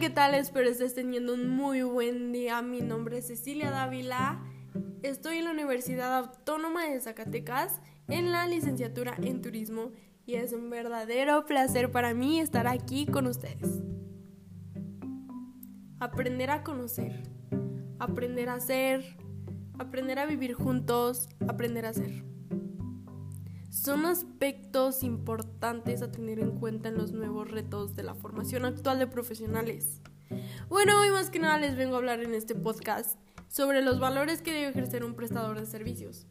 ¿qué tal? Espero estés teniendo un muy buen día. Mi nombre es Cecilia Dávila. Estoy en la Universidad Autónoma de Zacatecas en la licenciatura en turismo y es un verdadero placer para mí estar aquí con ustedes. Aprender a conocer, aprender a ser, aprender a vivir juntos, aprender a ser son aspectos importantes a tener en cuenta en los nuevos retos de la formación actual de profesionales. Bueno, hoy más que nada les vengo a hablar en este podcast sobre los valores que debe ejercer un prestador de servicios.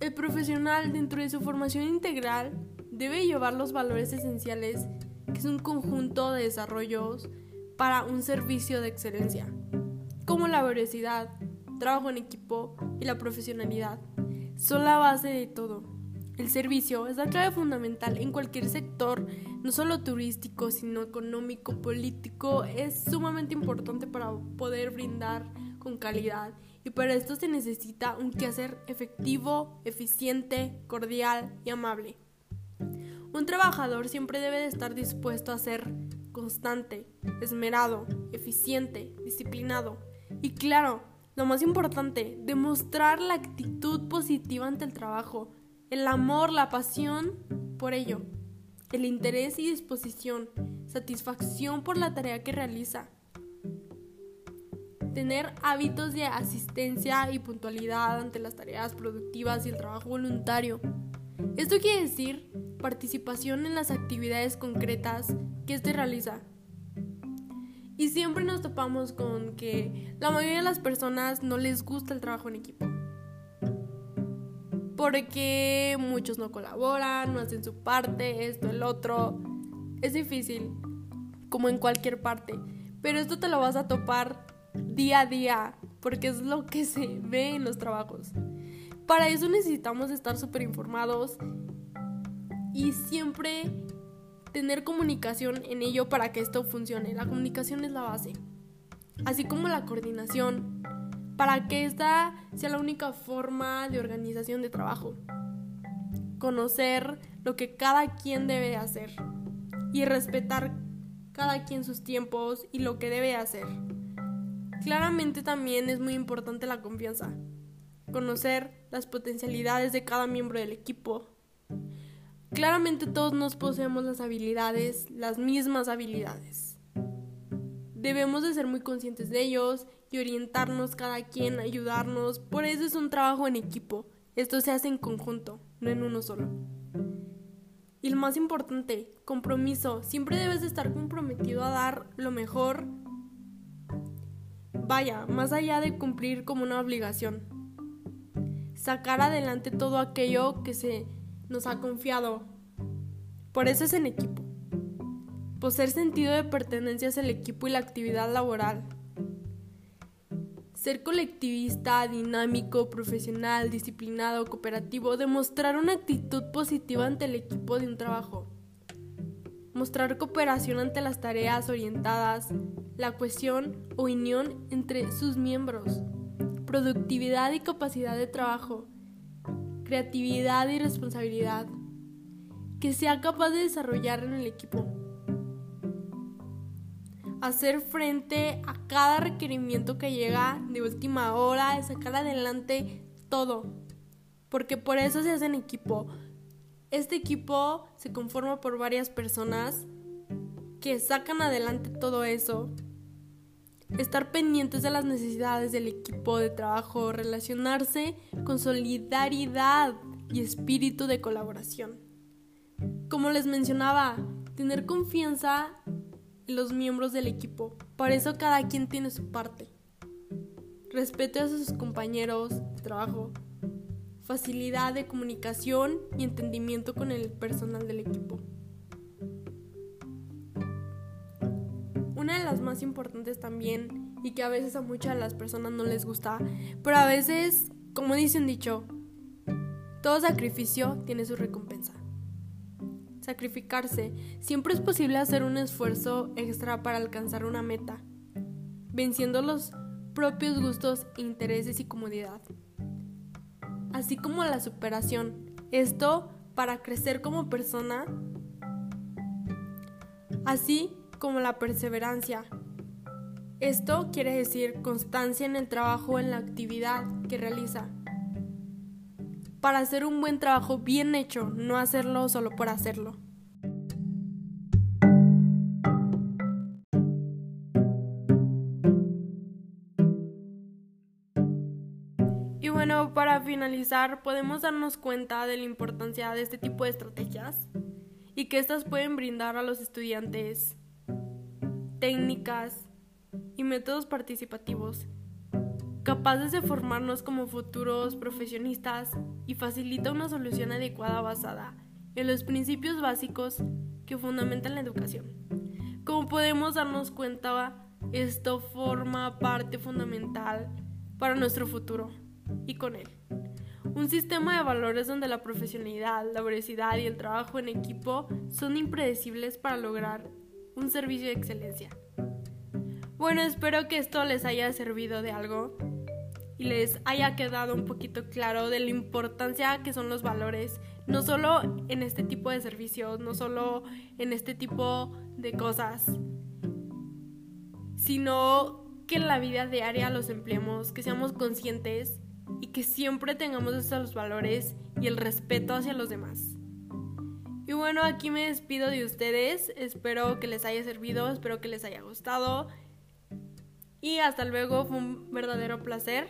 El profesional dentro de su formación integral debe llevar los valores esenciales que es un conjunto de desarrollos para un servicio de excelencia, como la veracidad, trabajo en equipo y la profesionalidad son la base de todo. El servicio es la clave fundamental en cualquier sector, no solo turístico, sino económico, político. Es sumamente importante para poder brindar con calidad y para esto se necesita un quehacer efectivo, eficiente, cordial y amable. Un trabajador siempre debe de estar dispuesto a ser constante, esmerado, eficiente, disciplinado y claro, lo más importante, demostrar la actitud positiva ante el trabajo, el amor, la pasión por ello, el interés y disposición, satisfacción por la tarea que realiza. Tener hábitos de asistencia y puntualidad ante las tareas productivas y el trabajo voluntario. Esto quiere decir participación en las actividades concretas que éste realiza, y siempre nos topamos con que la mayoría de las personas no les gusta el trabajo en equipo. Porque muchos no colaboran, no hacen su parte, esto, el otro. Es difícil, como en cualquier parte. Pero esto te lo vas a topar día a día, porque es lo que se ve en los trabajos. Para eso necesitamos estar súper informados y siempre tener comunicación en ello para que esto funcione. La comunicación es la base. Así como la coordinación, para que esta sea la única forma de organización de trabajo. Conocer lo que cada quien debe hacer y respetar cada quien sus tiempos y lo que debe hacer. Claramente también es muy importante la confianza. Conocer las potencialidades de cada miembro del equipo, Claramente todos nos poseemos las habilidades, las mismas habilidades. Debemos de ser muy conscientes de ellos y orientarnos cada quien, ayudarnos. Por eso es un trabajo en equipo. Esto se hace en conjunto, no en uno solo. Y lo más importante, compromiso. Siempre debes de estar comprometido a dar lo mejor. Vaya, más allá de cumplir como una obligación. Sacar adelante todo aquello que se nos ha confiado. Por eso es en equipo. Poseer sentido de pertenencia hacia el equipo y la actividad laboral. Ser colectivista, dinámico, profesional, disciplinado, cooperativo, demostrar una actitud positiva ante el equipo de un trabajo. Mostrar cooperación ante las tareas orientadas, la cohesión o unión entre sus miembros. Productividad y capacidad de trabajo creatividad y responsabilidad que sea capaz de desarrollar en el equipo. Hacer frente a cada requerimiento que llega de última hora, de sacar adelante todo. Porque por eso se hace en equipo. Este equipo se conforma por varias personas que sacan adelante todo eso estar pendientes de las necesidades del equipo de trabajo, relacionarse con solidaridad y espíritu de colaboración. Como les mencionaba, tener confianza los miembros del equipo. Para eso cada quien tiene su parte. Respeto a sus compañeros de trabajo. Facilidad de comunicación y entendimiento con el personal del equipo. Una de las más importantes también y que a veces a muchas de las personas no les gusta, pero a veces, como dicen dicho, todo sacrificio tiene su recompensa. Sacrificarse. Siempre es posible hacer un esfuerzo extra para alcanzar una meta, venciendo los propios gustos, intereses y comodidad. Así como la superación. Esto para crecer como persona. Así como la perseverancia. Esto quiere decir constancia en el trabajo en la actividad que realiza. Para hacer un buen trabajo bien hecho, no hacerlo solo por hacerlo. Y bueno, para finalizar, podemos darnos cuenta de la importancia de este tipo de estrategias y que éstas pueden brindar a los estudiantes técnicas y métodos participativos capaces de formarnos como futuros profesionistas y facilita una solución adecuada basada en los principios básicos que fundamentan la educación. Como podemos darnos cuenta, esto forma parte fundamental para nuestro futuro y con él. Un sistema de valores donde la profesionalidad, la veracidad y el trabajo en equipo son impredecibles para lograr un servicio de excelencia. Bueno, espero que esto les haya servido de algo y les haya quedado un poquito claro de la importancia que son los valores, no solo en este tipo de servicios, no solo en este tipo de cosas, sino que en la vida diaria los empleemos, que seamos conscientes y que siempre tengamos esos valores y el respeto hacia los demás. Y bueno, aquí me despido de ustedes, espero que les haya servido, espero que les haya gustado y hasta luego, fue un verdadero placer.